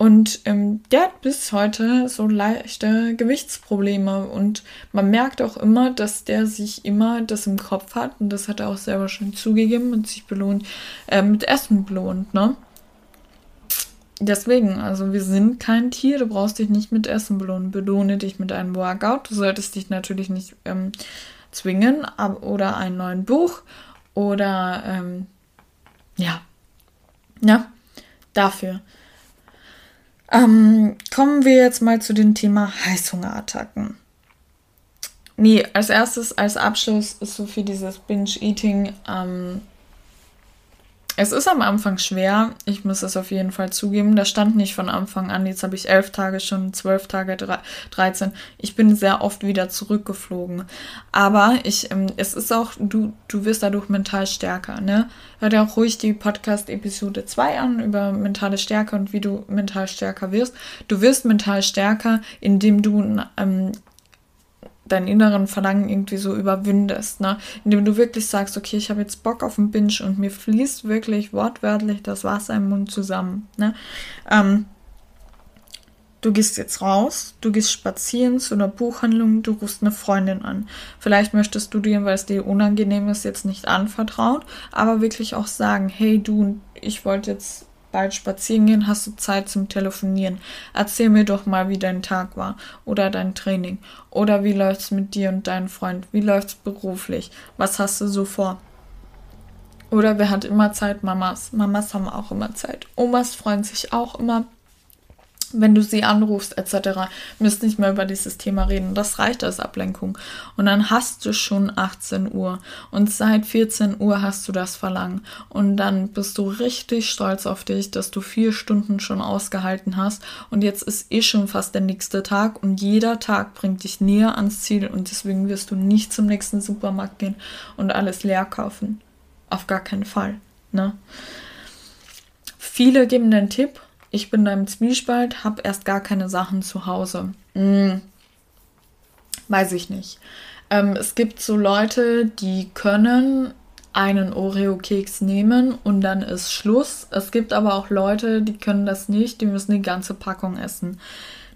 Und ähm, der hat bis heute so leichte Gewichtsprobleme. Und man merkt auch immer, dass der sich immer das im Kopf hat. Und das hat er auch selber schon zugegeben und sich belohnt, äh, mit Essen belohnt, ne? Deswegen, also wir sind kein Tier, du brauchst dich nicht mit Essen belohnen. Belohne dich mit einem Workout. Du solltest dich natürlich nicht ähm, zwingen ab, oder einen neuen Buch oder ähm, ja, ja, dafür. Ähm, kommen wir jetzt mal zu dem Thema Heißhungerattacken. Nee, als erstes, als Abschluss ist so viel dieses Binge-Eating. Ähm, es ist am Anfang schwer, ich muss es auf jeden Fall zugeben. Das stand nicht von Anfang an. Jetzt habe ich elf Tage schon, zwölf Tage, dreizehn. Ich bin sehr oft wieder zurückgeflogen. Aber ich, ähm, es ist auch, du, du wirst dadurch mental stärker, ne? Hör dir auch ruhig die Podcast-Episode 2 an über mentale Stärke und wie du mental stärker wirst. Du wirst mental stärker, indem du ähm, deinen inneren Verlangen irgendwie so überwindest, ne? Indem du wirklich sagst, okay, ich habe jetzt Bock auf einen Binge und mir fließt wirklich wortwörtlich das Wasser im Mund zusammen, ne? Ähm, du gehst jetzt raus, du gehst spazieren zu einer Buchhandlung, du rufst eine Freundin an. Vielleicht möchtest du dir, weil es dir unangenehm ist, jetzt nicht anvertrauen, aber wirklich auch sagen, hey du, ich wollte jetzt bald spazieren gehen, hast du Zeit zum Telefonieren. Erzähl mir doch mal, wie dein Tag war oder dein Training oder wie läuft's mit dir und deinem Freund? Wie läuft's beruflich? Was hast du so vor? Oder wer hat immer Zeit? Mamas. Mamas haben auch immer Zeit. Omas freuen sich auch immer wenn du sie anrufst etc., müsst nicht mehr über dieses Thema reden. Das reicht als Ablenkung. Und dann hast du schon 18 Uhr und seit 14 Uhr hast du das Verlangen. Und dann bist du richtig stolz auf dich, dass du vier Stunden schon ausgehalten hast. Und jetzt ist eh schon fast der nächste Tag und jeder Tag bringt dich näher ans Ziel und deswegen wirst du nicht zum nächsten Supermarkt gehen und alles leer kaufen. Auf gar keinen Fall. Ne? Viele geben den Tipp, ich bin da im Zwiespalt, habe erst gar keine Sachen zu Hause. Hm. Weiß ich nicht. Ähm, es gibt so Leute, die können einen Oreo-Keks nehmen und dann ist Schluss. Es gibt aber auch Leute, die können das nicht, die müssen die ganze Packung essen.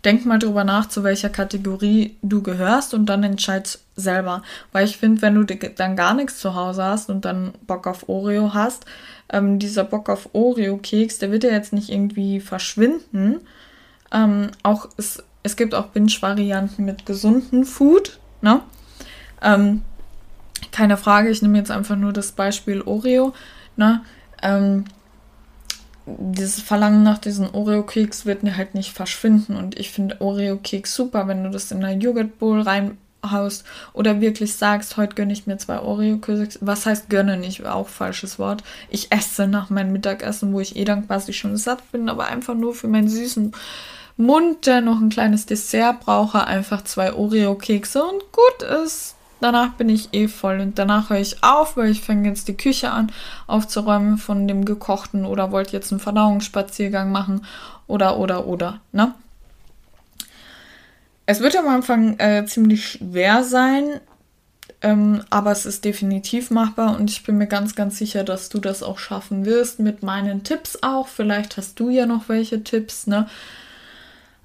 Denk mal drüber nach, zu welcher Kategorie du gehörst und dann entscheid selber. Weil ich finde, wenn du dann gar nichts zu Hause hast und dann Bock auf Oreo hast, ähm, dieser Bock auf Oreo-Keks, der wird ja jetzt nicht irgendwie verschwinden. Ähm, auch es, es gibt auch Binge-Varianten mit gesunden Food, ne? Ähm, keine Frage, ich nehme jetzt einfach nur das Beispiel Oreo, ne? Dieses Verlangen nach diesen Oreo-Keks wird halt nicht verschwinden und ich finde Oreo-Keks super, wenn du das in eine Joghurt Bowl rein haust oder wirklich sagst, heute gönne ich mir zwei Oreo-Kekse. Was heißt gönnen? Ich auch falsches Wort. Ich esse nach meinem Mittagessen, wo ich eh dann quasi schon satt bin, aber einfach nur für meinen süßen Mund, der noch ein kleines Dessert brauche, einfach zwei Oreo-Kekse und gut ist. Danach bin ich eh voll und danach höre ich auf, weil ich fange jetzt die Küche an aufzuräumen von dem gekochten oder wollte jetzt einen Verdauungsspaziergang machen oder oder oder, ne? Es wird am Anfang äh, ziemlich schwer sein, ähm, aber es ist definitiv machbar und ich bin mir ganz, ganz sicher, dass du das auch schaffen wirst mit meinen Tipps auch. Vielleicht hast du ja noch welche Tipps, ne?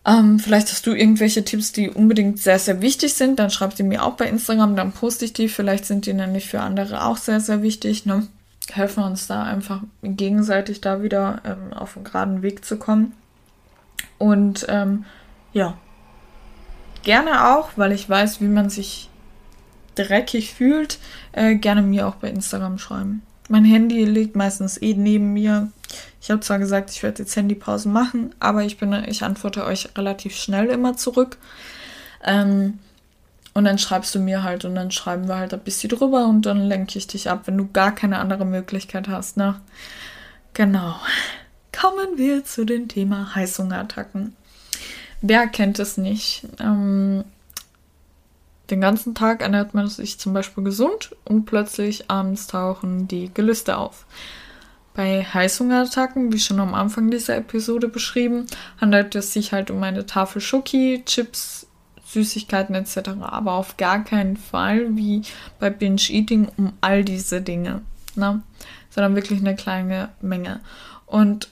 Ähm, vielleicht hast du irgendwelche Tipps, die unbedingt sehr, sehr wichtig sind. Dann schreib sie mir auch bei Instagram, dann poste ich die. Vielleicht sind die nämlich für andere auch sehr, sehr wichtig. Ne? Helfen uns da einfach gegenseitig da wieder ähm, auf den geraden Weg zu kommen. Und ähm, ja, gerne auch, weil ich weiß, wie man sich dreckig fühlt, äh, gerne mir auch bei Instagram schreiben. Mein Handy liegt meistens eh neben mir. Ich habe zwar gesagt, ich werde jetzt Handypausen machen, aber ich bin, ich antworte euch relativ schnell immer zurück. Ähm, und dann schreibst du mir halt und dann schreiben wir halt ein bisschen drüber und dann lenke ich dich ab, wenn du gar keine andere Möglichkeit hast, ne? Genau. Kommen wir zu dem Thema Heißhungerattacken. wer kennt es nicht? Ähm, den ganzen Tag ernährt man sich zum Beispiel gesund und plötzlich abends tauchen die Gelüste auf. Bei Heißhungerattacken, wie schon am Anfang dieser Episode beschrieben, handelt es sich halt um eine Tafel Schoki, Chips, Süßigkeiten etc. Aber auf gar keinen Fall wie bei Binge Eating um all diese Dinge, ne? sondern wirklich eine kleine Menge. Und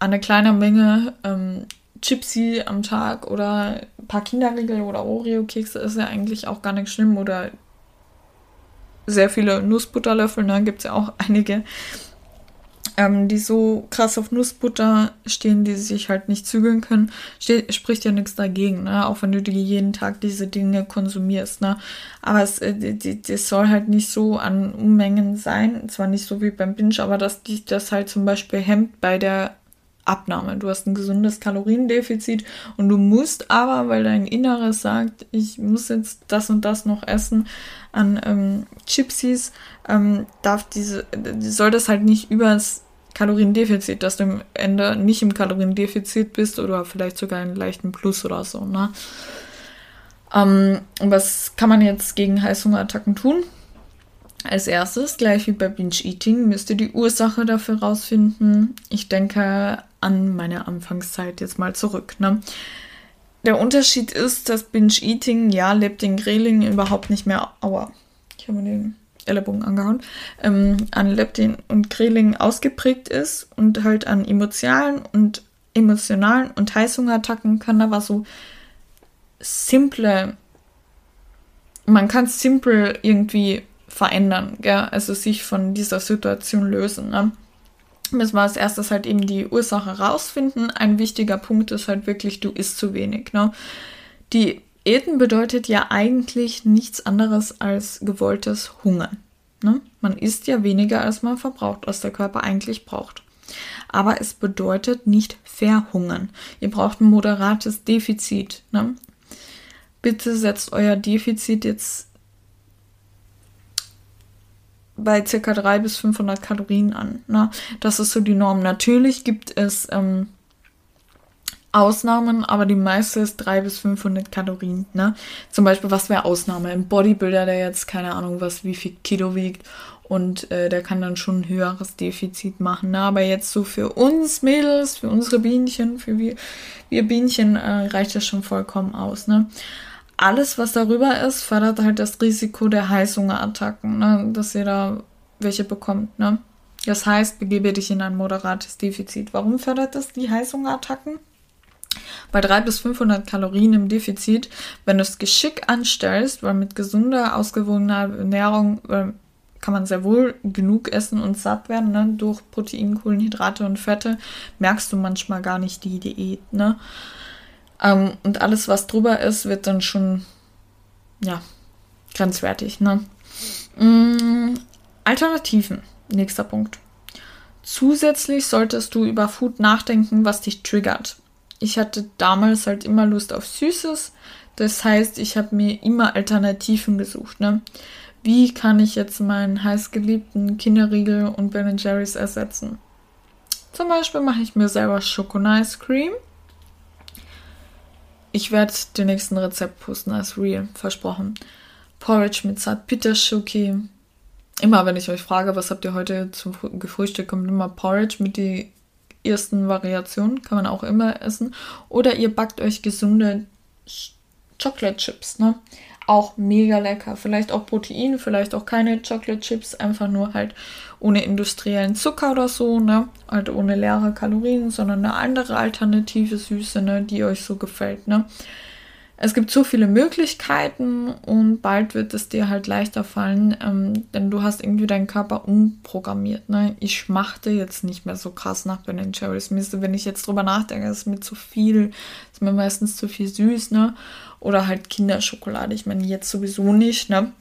eine kleine Menge ähm, Chipsy am Tag oder ein paar Kinderriegel oder Oreo-Kekse ist ja eigentlich auch gar nicht schlimm oder sehr viele Nussbutterlöffel, ne, gibt es ja auch einige, ähm, die so krass auf Nussbutter stehen, die sich halt nicht zügeln können, steht, spricht ja nichts dagegen, ne? auch wenn du die jeden Tag diese Dinge konsumierst. Ne? Aber es äh, das soll halt nicht so an Unmengen sein, zwar nicht so wie beim Binge, aber dass dich das halt zum Beispiel hemmt bei der Abnahme. Du hast ein gesundes Kaloriendefizit und du musst aber, weil dein Inneres sagt, ich muss jetzt das und das noch essen an ähm, Chipsies, ähm, darf diese, soll das halt nicht übers Kaloriendefizit, dass du am Ende nicht im Kaloriendefizit bist oder vielleicht sogar einen leichten Plus oder so. Ne? Ähm, was kann man jetzt gegen Heißhungerattacken tun? Als erstes, gleich wie bei Binge Eating, müsst ihr die Ursache dafür rausfinden. Ich denke an meine Anfangszeit jetzt mal zurück. Ne? Der Unterschied ist, dass Binge Eating, ja, lebt den Grilling überhaupt nicht mehr. Aua, ich habe den Ellenbogen angehauen, ähm, an Leptin und Grilling ausgeprägt ist und halt an emotionalen und emotionalen und Heißhungerattacken kann aber so simple, man kann simpel irgendwie verändern, gell? also sich von dieser Situation lösen. Ne? Müssen wir als erstes halt eben die Ursache rausfinden. Ein wichtiger Punkt ist halt wirklich, du isst zu wenig. Ne? Die Eten bedeutet ja eigentlich nichts anderes als gewolltes Hungern. Ne? Man isst ja weniger, als man verbraucht, was der Körper eigentlich braucht. Aber es bedeutet nicht verhungern. Ihr braucht ein moderates Defizit. Ne? Bitte setzt euer Defizit jetzt bei ca. 300 bis 500 Kalorien an. Ne? Das ist so die Norm. Natürlich gibt es ähm, Ausnahmen, aber die meiste ist 300 bis 500 Kalorien. Ne? Zum Beispiel, was wäre Ausnahme? Ein Bodybuilder, der jetzt keine Ahnung, was wie viel Kilo wiegt und äh, der kann dann schon ein höheres Defizit machen. Ne? Aber jetzt so für uns Mädels, für unsere Bienchen, für wir, wir Bienchen äh, reicht das schon vollkommen aus. Ne? Alles, was darüber ist, fördert halt das Risiko der Heißhungerattacken, ne? dass ihr da welche bekommt. Ne? Das heißt, begebe dich in ein moderates Defizit. Warum fördert das die Heißhungerattacken? Bei 300 bis 500 Kalorien im Defizit, wenn du es geschickt anstellst, weil mit gesunder, ausgewogener Ernährung äh, kann man sehr wohl genug essen und satt werden, ne? durch Protein, Kohlenhydrate und Fette, merkst du manchmal gar nicht die Diät. Ne? Ähm, und alles, was drüber ist, wird dann schon, ja, grenzwertig. Ne? Mm, Alternativen, nächster Punkt. Zusätzlich solltest du über Food nachdenken, was dich triggert ich hatte damals halt immer Lust auf Süßes. Das heißt, ich habe mir immer Alternativen gesucht. Ne? Wie kann ich jetzt meinen heißgeliebten Kinderriegel und Ben Jerry's ersetzen? Zum Beispiel mache ich mir selber Schokonice Cream. Ich werde den nächsten Rezept posten als Real, versprochen. Porridge mit Zartbitterschoki. Immer wenn ich euch frage, was habt ihr heute zum Gefrühstück, kommt immer Porridge mit die ersten Variation, kann man auch immer essen. Oder ihr backt euch gesunde Chocolate Chips, ne? Auch mega lecker. Vielleicht auch Protein, vielleicht auch keine Chocolate Chips, einfach nur halt ohne industriellen Zucker oder so, ne? Halt ohne leere Kalorien, sondern eine andere alternative Süße, ne? Die euch so gefällt, ne? Es gibt so viele Möglichkeiten und bald wird es dir halt leichter fallen, ähm, denn du hast irgendwie deinen Körper umprogrammiert. Ne? Ich schmachte jetzt nicht mehr so krass nach Ben Cherries. wenn ich jetzt drüber nachdenke, ist mir zu viel, ist mir meistens zu viel süß, ne? Oder halt Kinderschokolade. Ich meine, jetzt sowieso nicht, ne?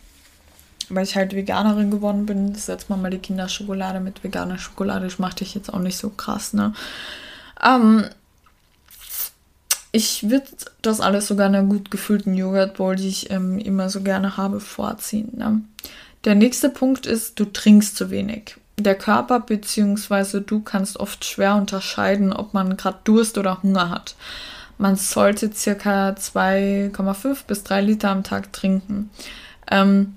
Weil ich halt Veganerin geworden bin, setzt man mal die Kinderschokolade mit veganer Schokolade. Ich machte ich jetzt auch nicht so krass, ne? Ähm, ich würde das alles sogar einer gut gefüllten Joghurtbowl, die ich ähm, immer so gerne habe, vorziehen. Ne? Der nächste Punkt ist, du trinkst zu wenig. Der Körper bzw. du kannst oft schwer unterscheiden, ob man gerade Durst oder Hunger hat. man sollte circa 2,5 bis 3 Liter am Tag trinken. Ähm,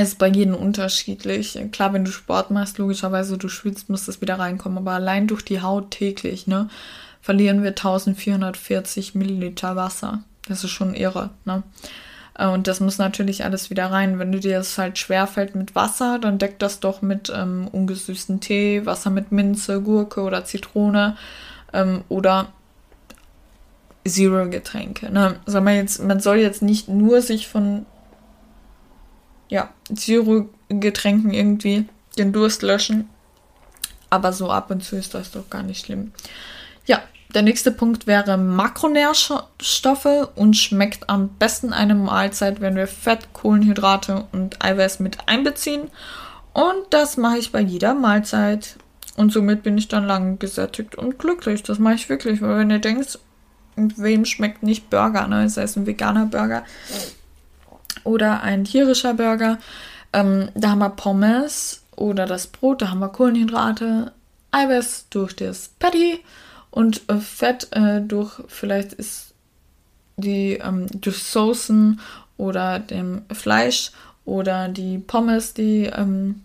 ist bei jedem unterschiedlich. Klar, wenn du Sport machst, logischerweise du schwitzt, muss das wieder reinkommen. Aber allein durch die Haut täglich, ne, verlieren wir 1440 Milliliter Wasser. Das ist schon irre, ne? Äh, und das muss natürlich alles wieder rein. Wenn du dir das halt schwerfällt mit Wasser, dann deck das doch mit ähm, ungesüßten Tee, Wasser mit Minze, Gurke oder Zitrone ähm, oder Zero-Getränke. Ne? Sag mal jetzt, man soll jetzt nicht nur sich von ja, Zero-Getränken irgendwie den Durst löschen, aber so ab und zu ist das doch gar nicht schlimm. Ja, der nächste Punkt wäre Makronährstoffe und schmeckt am besten eine Mahlzeit, wenn wir Fett, Kohlenhydrate und Eiweiß mit einbeziehen. Und das mache ich bei jeder Mahlzeit. Und somit bin ich dann lang gesättigt und glücklich. Das mache ich wirklich, weil wenn ihr denkt, wem schmeckt nicht Burger, ne? Das heißt ein veganer Burger oder ein tierischer Burger. Ähm, da haben wir Pommes oder das Brot, da haben wir Kohlenhydrate, Eiweiß durch das Patty und äh, Fett äh, durch, vielleicht ist die ähm, durch Soßen oder dem Fleisch oder die Pommes, die ähm,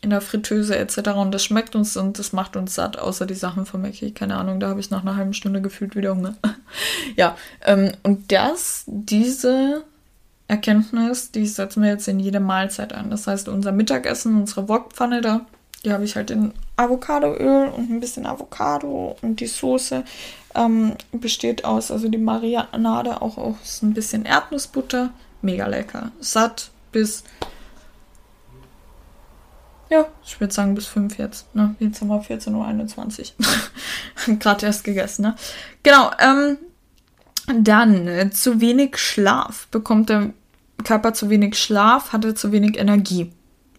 in der Fritteuse etc. Und das schmeckt uns und das macht uns satt, außer die Sachen von Mackie. Keine Ahnung, da habe ich nach einer halben Stunde gefühlt wieder Hunger. ja, ähm, und das, diese Erkenntnis, die setzen wir jetzt in jede Mahlzeit ein. Das heißt, unser Mittagessen, unsere Wokpfanne da, die habe ich halt in Avocadoöl und ein bisschen Avocado und die Soße ähm, besteht aus, also die Marinade auch aus ein bisschen Erdnussbutter. Mega lecker. Satt bis, ja, ich würde sagen bis 5 jetzt. Ne? Jetzt haben wir 14.21 Uhr. Gerade erst gegessen, ne? Genau, ähm, dann äh, zu wenig Schlaf. Bekommt der Körper zu wenig Schlaf, hat er zu wenig Energie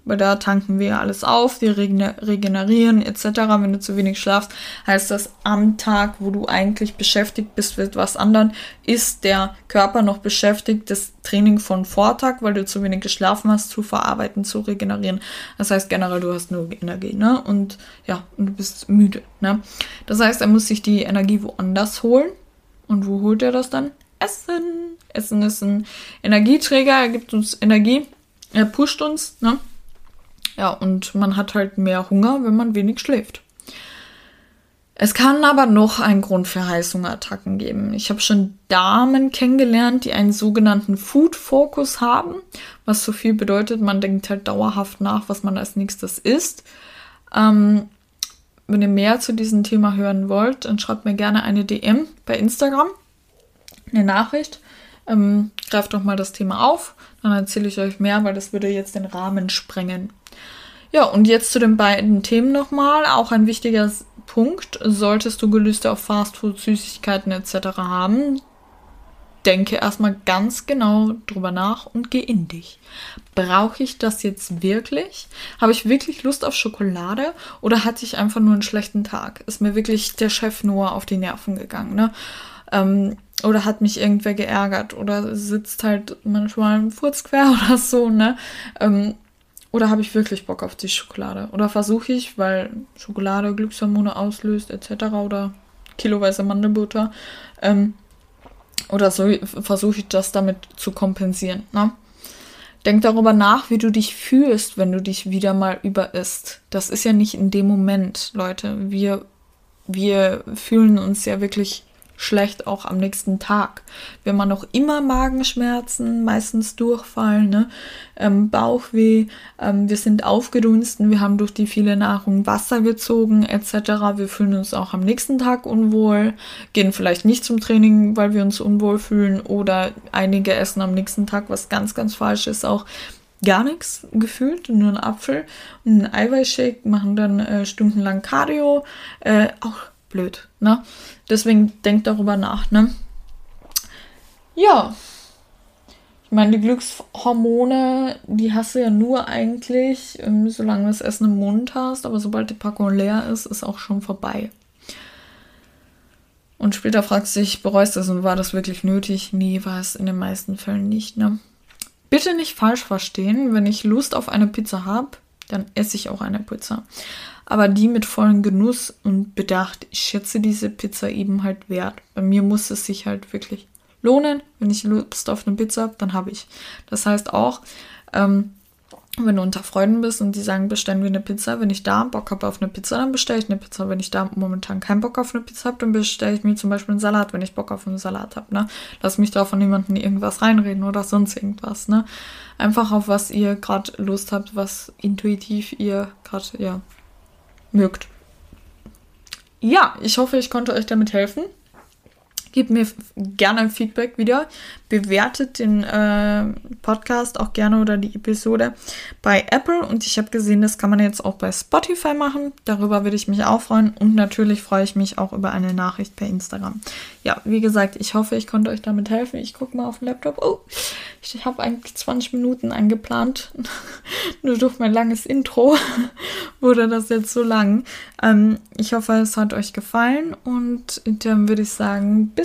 weil da tanken wir alles auf, wir regenerieren etc. Wenn du zu wenig schlafst, heißt das am Tag, wo du eigentlich beschäftigt bist mit was anderem, ist der Körper noch beschäftigt, das Training von Vortag, weil du zu wenig geschlafen hast, zu verarbeiten, zu regenerieren. Das heißt generell, du hast nur Energie, ne? Und ja, und du bist müde, ne? Das heißt, er muss sich die Energie woanders holen. Und wo holt er das dann? Essen. Essen ist ein Energieträger, er gibt uns Energie, er pusht uns, ne? Ja, und man hat halt mehr Hunger, wenn man wenig schläft. Es kann aber noch einen Grund für Heißhungerattacken geben. Ich habe schon Damen kennengelernt, die einen sogenannten Food-Fokus haben, was so viel bedeutet, man denkt halt dauerhaft nach, was man als nächstes isst. Ähm, wenn ihr mehr zu diesem Thema hören wollt, dann schreibt mir gerne eine DM bei Instagram, eine Nachricht. Ähm, greift doch mal das Thema auf, dann erzähle ich euch mehr, weil das würde jetzt den Rahmen sprengen. Ja, und jetzt zu den beiden Themen nochmal. Auch ein wichtiger Punkt. Solltest du Gelüste auf Fastfood, Süßigkeiten etc. haben, denke erstmal ganz genau drüber nach und geh in dich. Brauche ich das jetzt wirklich? Habe ich wirklich Lust auf Schokolade oder hatte ich einfach nur einen schlechten Tag? Ist mir wirklich der Chef nur auf die Nerven gegangen, ne? Ähm, oder hat mich irgendwer geärgert oder sitzt halt manchmal im Furz quer oder so, ne? Ähm, oder habe ich wirklich Bock auf die Schokolade? Oder versuche ich, weil Schokolade Glückshormone auslöst etc. oder kiloweise Mandelbutter, ähm, oder so versuche ich das damit zu kompensieren. Ne? Denk darüber nach, wie du dich fühlst, wenn du dich wieder mal überisst. Das ist ja nicht in dem Moment, Leute. Wir, wir fühlen uns ja wirklich schlecht auch am nächsten Tag. Wir haben noch immer Magenschmerzen, meistens Durchfall, ne? ähm, Bauchweh, ähm, wir sind aufgedunsten, wir haben durch die viele Nahrung Wasser gezogen etc. Wir fühlen uns auch am nächsten Tag unwohl, gehen vielleicht nicht zum Training, weil wir uns unwohl fühlen oder einige essen am nächsten Tag, was ganz, ganz falsch ist, auch gar nichts gefühlt, nur ein Apfel und ein Eiweißshake, machen dann äh, stundenlang Cardio, äh, auch blöd, ne? Deswegen denkt darüber nach, ne? Ja. Ich meine, die Glückshormone, die hast du ja nur eigentlich, ähm, solange du das Essen im Mund hast, aber sobald die Packung leer ist, ist auch schon vorbei. Und später fragst du dich, bereust du es und war das wirklich nötig? Nee, war es in den meisten Fällen nicht, ne? Bitte nicht falsch verstehen, wenn ich Lust auf eine Pizza habe, dann esse ich auch eine Pizza. Aber die mit vollem Genuss und Bedacht. Ich schätze diese Pizza eben halt wert. Bei mir muss es sich halt wirklich lohnen. Wenn ich Lust auf eine Pizza habe, dann habe ich. Das heißt auch, ähm, wenn du unter Freunden bist und die sagen, bestellen wir eine Pizza, wenn ich da Bock habe auf eine Pizza, dann bestelle ich eine Pizza. Wenn ich da momentan keinen Bock auf eine Pizza habe, dann bestelle ich mir zum Beispiel einen Salat, wenn ich Bock auf einen Salat habe. Ne? Lass mich da von niemandem irgendwas reinreden oder sonst irgendwas. Ne? Einfach auf was ihr gerade Lust habt, was intuitiv ihr gerade ja, mögt. Ja, ich hoffe, ich konnte euch damit helfen. Gebt mir gerne Feedback wieder. Bewertet den äh, Podcast auch gerne oder die Episode bei Apple. Und ich habe gesehen, das kann man jetzt auch bei Spotify machen. Darüber würde ich mich auch freuen. Und natürlich freue ich mich auch über eine Nachricht per Instagram. Ja, wie gesagt, ich hoffe, ich konnte euch damit helfen. Ich gucke mal auf den Laptop. Oh, ich habe eigentlich 20 Minuten eingeplant. Nur durch mein langes Intro wurde das jetzt so lang. Ähm, ich hoffe, es hat euch gefallen. Und dann würde ich sagen, bis